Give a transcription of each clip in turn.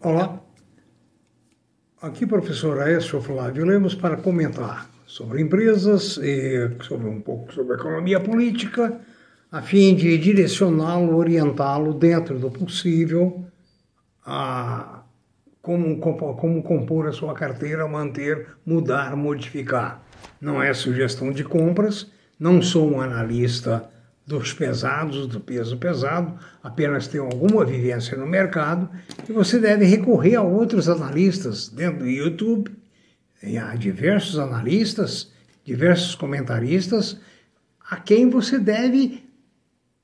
Olá, aqui professor Aécio Flávio Lemos para comentar sobre empresas e sobre um pouco sobre economia política, a fim de direcioná-lo, orientá-lo dentro do possível a como, como compor a sua carteira, manter, mudar, modificar. Não é sugestão de compras, não sou um analista dos pesados, do peso pesado, apenas tem alguma vivência no mercado, e você deve recorrer a outros analistas dentro do YouTube. Há diversos analistas, diversos comentaristas, a quem você deve,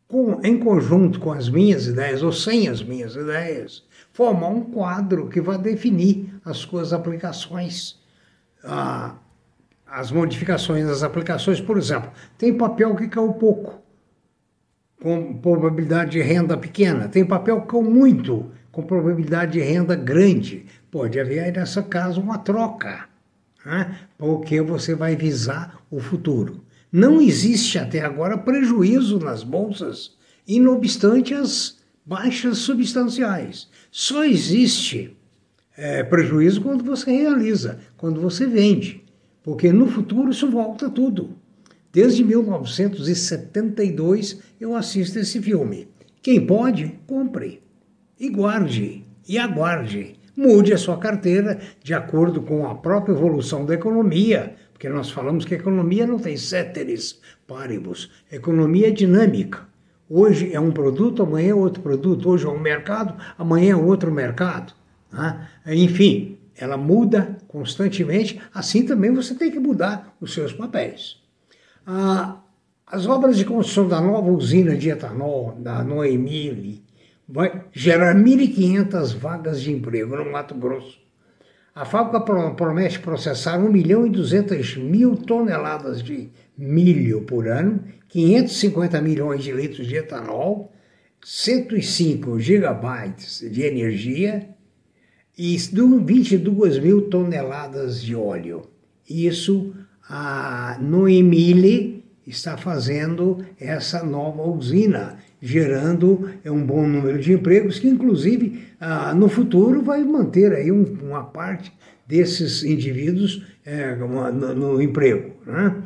com, em conjunto com as minhas ideias, ou sem as minhas ideias, formar um quadro que vai definir as suas aplicações. Ah, as modificações das aplicações, por exemplo, tem papel que caiu pouco com probabilidade de renda pequena, tem papel com muito, com probabilidade de renda grande. Pode haver, nessa caso, uma troca, né? porque você vai visar o futuro. Não existe até agora prejuízo nas bolsas, e não obstante as baixas substanciais. Só existe é, prejuízo quando você realiza, quando você vende, porque no futuro isso volta tudo. Desde 1972 eu assisto esse filme. Quem pode, compre. E guarde. E aguarde. Mude a sua carteira de acordo com a própria evolução da economia, porque nós falamos que a economia não tem ceteris paribus. Economia é dinâmica. Hoje é um produto, amanhã é outro produto. Hoje é um mercado, amanhã é outro mercado. Né? Enfim, ela muda constantemente. Assim também você tem que mudar os seus papéis. Ah, as obras de construção da nova usina de etanol, da Noemile, vai gerar 1.500 vagas de emprego no Mato Grosso. A fábrica promete processar 1 milhão e 200 mil toneladas de milho por ano, 550 milhões de litros de etanol, 105 gigabytes de energia e 22 mil toneladas de óleo. Isso a Noemile está fazendo essa nova usina, gerando um bom número de empregos, que inclusive no futuro vai manter aí um, uma parte desses indivíduos é, no, emprego. Né?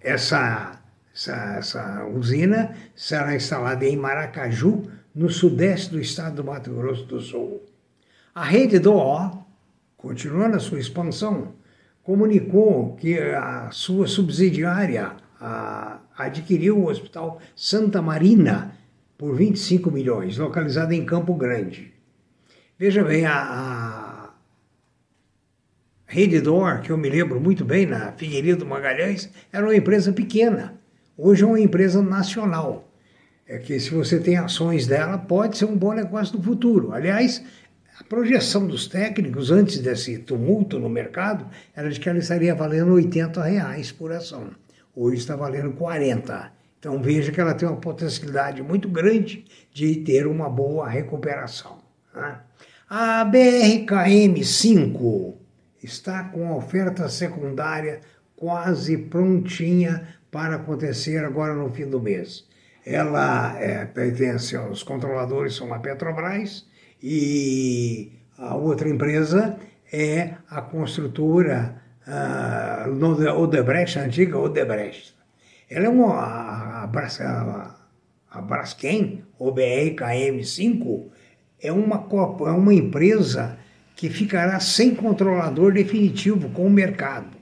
Essa, essa, essa usina será instalada em Maracaju, no sudeste do estado do Mato Grosso do Sul. A rede do O, continuando a sua expansão, comunicou que a sua subsidiária a, adquiriu o Hospital Santa Marina por 25 milhões, localizado em Campo Grande. Veja bem, a, a Redditor, que eu me lembro muito bem, na Figueiredo Magalhães, era uma empresa pequena. Hoje é uma empresa nacional. É que se você tem ações dela, pode ser um bom negócio no futuro. Aliás, a projeção dos técnicos antes desse tumulto no mercado era de que ela estaria valendo 80 reais por ação. Hoje está valendo 40. Então veja que ela tem uma potencialidade muito grande de ter uma boa recuperação. Né? A BRKM5 está com a oferta secundária quase prontinha para acontecer agora no fim do mês. Ela é, pertence aos controladores, são a Petrobras, e a outra empresa é a construtora uh, Odebrecht, a antiga Odebrecht. Ela é uma, a, a, a Braskem, OBR-KM5, é uma, é uma empresa que ficará sem controlador definitivo com o mercado.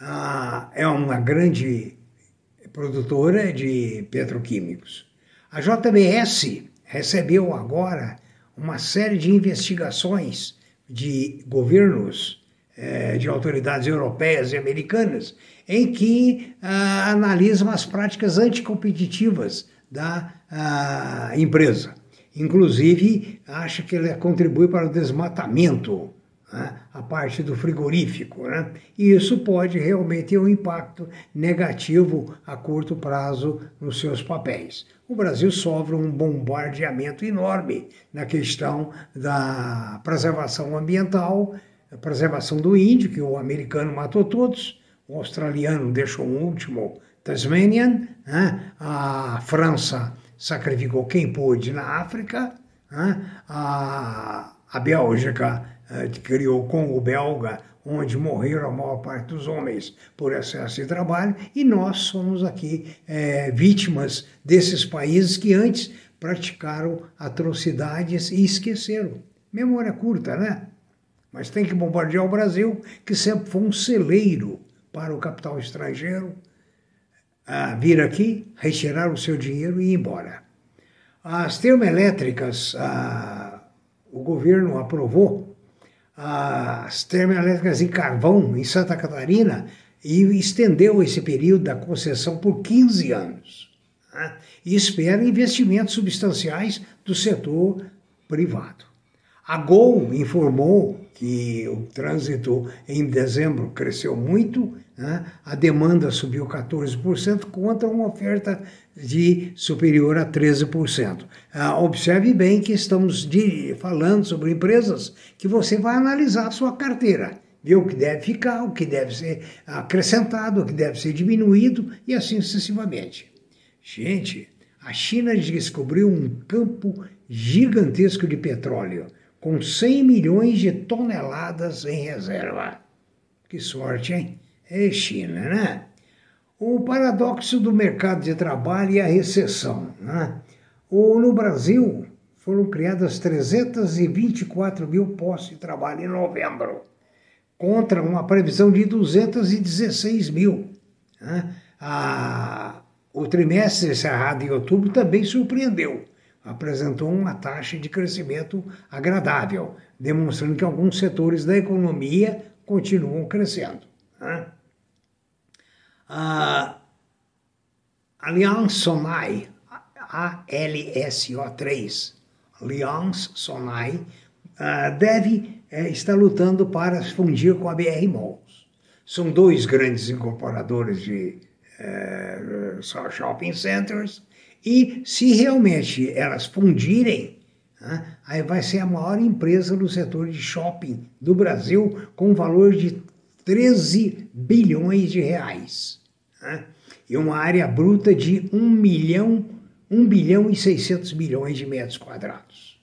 Ah, é uma grande produtora de petroquímicos. A JBS recebeu agora uma série de investigações de governos, eh, de autoridades europeias e americanas, em que ah, analisam as práticas anticompetitivas da ah, empresa. Inclusive, acha que ela contribui para o desmatamento a parte do frigorífico. Né? E isso pode realmente ter um impacto negativo a curto prazo nos seus papéis. O Brasil sofre um bombardeamento enorme na questão da preservação ambiental, preservação do índio, que o americano matou todos, o australiano deixou um último Tasmanian, né? a França sacrificou quem pôde na África, Né? A, a Bélgica criou o Congo belga, onde morreram a maior parte dos homens por excesso de trabalho, e nós somos aqui é, vítimas desses países que antes praticaram atrocidades e esqueceram. Memória curta, né? Mas tem que bombardear o Brasil, que sempre foi um celeiro para o capital estrangeiro a vir aqui, retirar o seu dinheiro e ir embora. As termoelétricas, a, o governo aprovou as termoelétricas em carvão em Santa Catarina e estendeu esse período da concessão por 15 anos. Né? E espera investimentos substanciais do setor privado. A Gol informou que o trânsito em dezembro cresceu muito, né? a demanda subiu 14% contra uma oferta de superior a 13%. Ah, observe bem que estamos falando sobre empresas que você vai analisar a sua carteira, ver o que deve ficar, o que deve ser acrescentado, o que deve ser diminuído e assim sucessivamente. Gente, a China descobriu um campo gigantesco de petróleo com 100 milhões de toneladas em reserva. Que sorte, hein? É China, né? O paradoxo do mercado de trabalho e a recessão. Né? O, no Brasil, foram criadas 324 mil postos de trabalho em novembro, contra uma previsão de 216 mil. Né? O trimestre encerrado em outubro também surpreendeu apresentou uma taxa de crescimento agradável, demonstrando que alguns setores da economia continuam crescendo. Né? A Allianz Sonai, ALSO3, Allianz Sonai, deve é, estar lutando para fundir com a BR Malls. São dois grandes incorporadores de é, shopping centers e se realmente elas fundirem, né, aí vai ser a maior empresa do setor de shopping do Brasil, com valor de 13 bilhões de reais. Né, e uma área bruta de 1 milhão, 1 bilhão e 600 milhões de metros quadrados.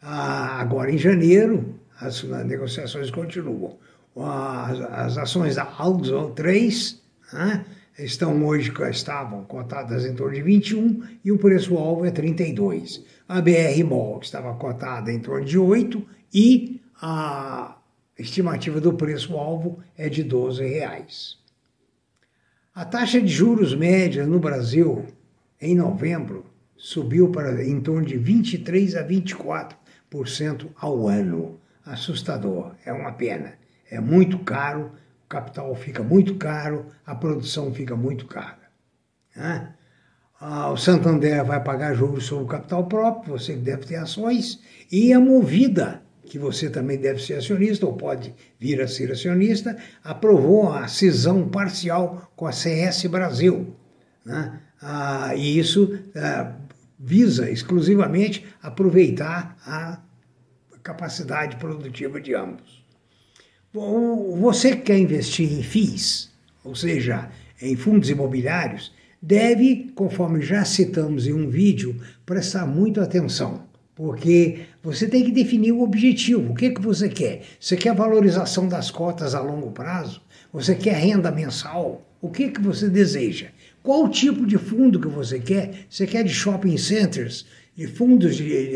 Ah, agora, em janeiro, as negociações continuam. As, as ações da Aldo 3, né, estão hoje, estavam cotadas em torno de 21 e o preço-alvo é 32. A BR Mall estava cotada em torno de 8 e a estimativa do preço-alvo é de 12 reais. A taxa de juros média no Brasil em novembro subiu para em torno de 23 a 24% ao ano. Assustador, é uma pena. É muito caro o capital fica muito caro, a produção fica muito cara. Né? Ah, o Santander vai pagar juros sobre o capital próprio, você deve ter ações, e a Movida, que você também deve ser acionista ou pode vir a ser acionista, aprovou a cisão parcial com a CS Brasil. Né? Ah, e isso ah, visa exclusivamente aproveitar a capacidade produtiva de ambos. Você que quer investir em FIIs, ou seja, em fundos imobiliários, deve, conforme já citamos em um vídeo, prestar muito atenção, porque você tem que definir o objetivo. O que, que você quer? Você quer valorização das cotas a longo prazo? Você quer renda mensal? O que, que você deseja? Qual tipo de fundo que você quer? Você quer de shopping centers, de fundos de,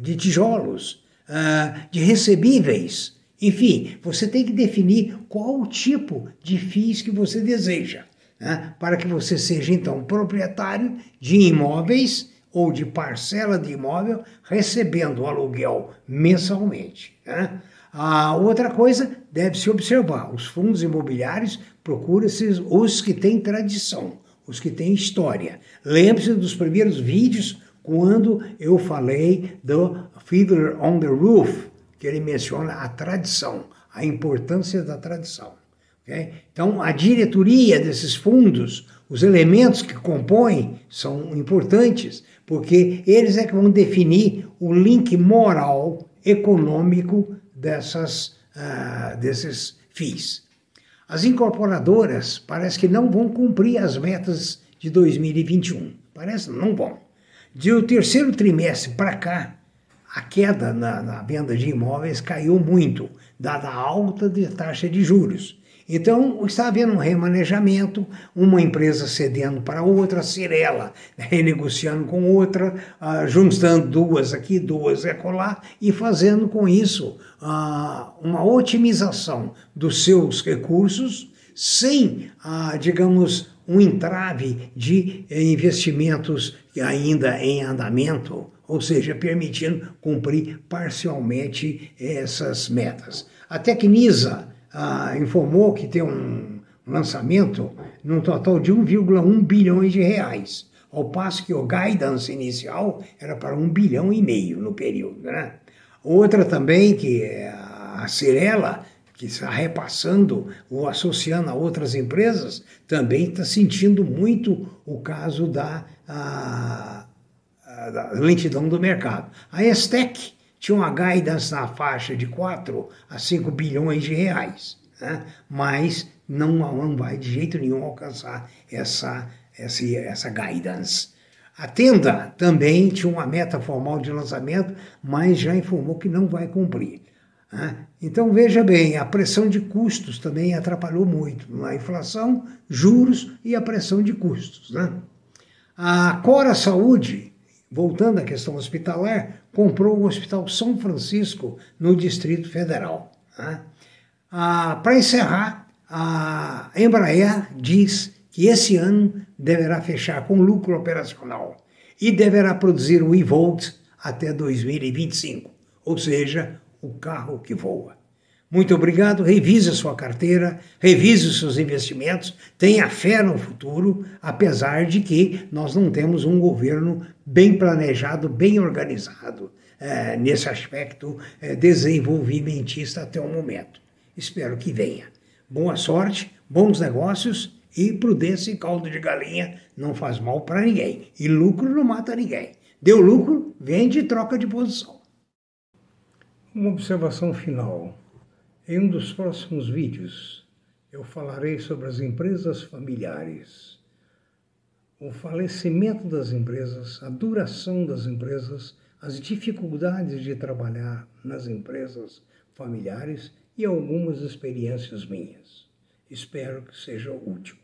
de tijolos, ah, de recebíveis? Enfim, você tem que definir qual tipo de FIIs que você deseja, né? para que você seja então proprietário de imóveis ou de parcela de imóvel recebendo aluguel mensalmente. Né? A outra coisa deve se observar: os fundos imobiliários procura-se os que têm tradição, os que têm história. Lembre-se dos primeiros vídeos quando eu falei do Fiddler on the Roof, que ele menciona a tradição, a importância da tradição. Okay? Então, a diretoria desses fundos, os elementos que compõem são importantes, porque eles é que vão definir o link moral, econômico dessas, uh, desses FIIs. As incorporadoras parece que não vão cumprir as metas de 2021. Parece não vão. De o terceiro trimestre para cá, a queda na, na venda de imóveis caiu muito, dada a alta de taxa de juros. Então, está havendo um remanejamento, uma empresa cedendo para outra, Cirela renegociando com outra, uh, juntando duas aqui, duas acolá, e fazendo com isso uh, uma otimização dos seus recursos, sem, uh, digamos, um entrave de investimentos ainda em andamento, ou seja, permitindo cumprir parcialmente essas metas. A Tecnisa ah, informou que tem um lançamento num total de 1,1 bilhões de reais, ao passo que o guidance inicial era para 1 bilhão e meio no período. Né? Outra também, que é a Cirela, que está repassando ou associando a outras empresas, também está sentindo muito o caso da, a, a, da lentidão do mercado. A Estec tinha uma guidance na faixa de 4 a 5 bilhões de reais, né? mas não, não vai de jeito nenhum alcançar essa, essa, essa guidance. A Tenda também tinha uma meta formal de lançamento, mas já informou que não vai cumprir. Né? Então veja bem, a pressão de custos também atrapalhou muito. A inflação, juros e a pressão de custos. Né? A Cora Saúde, voltando à questão hospitalar, comprou o Hospital São Francisco no Distrito Federal. Né? Ah, Para encerrar, a Embraer diz que esse ano deverá fechar com lucro operacional e deverá produzir o e-Volt até 2025, ou seja, o carro que voa. Muito obrigado. Revise a sua carteira, revise os seus investimentos, tenha fé no futuro, apesar de que nós não temos um governo bem planejado, bem organizado é, nesse aspecto é, desenvolvimentista até o momento. Espero que venha. Boa sorte, bons negócios e prudência e caldo de galinha não faz mal para ninguém. E lucro não mata ninguém. Deu lucro, vende e troca de posição. Uma observação final. Em um dos próximos vídeos, eu falarei sobre as empresas familiares. O falecimento das empresas, a duração das empresas, as dificuldades de trabalhar nas empresas familiares e algumas experiências minhas. Espero que seja útil.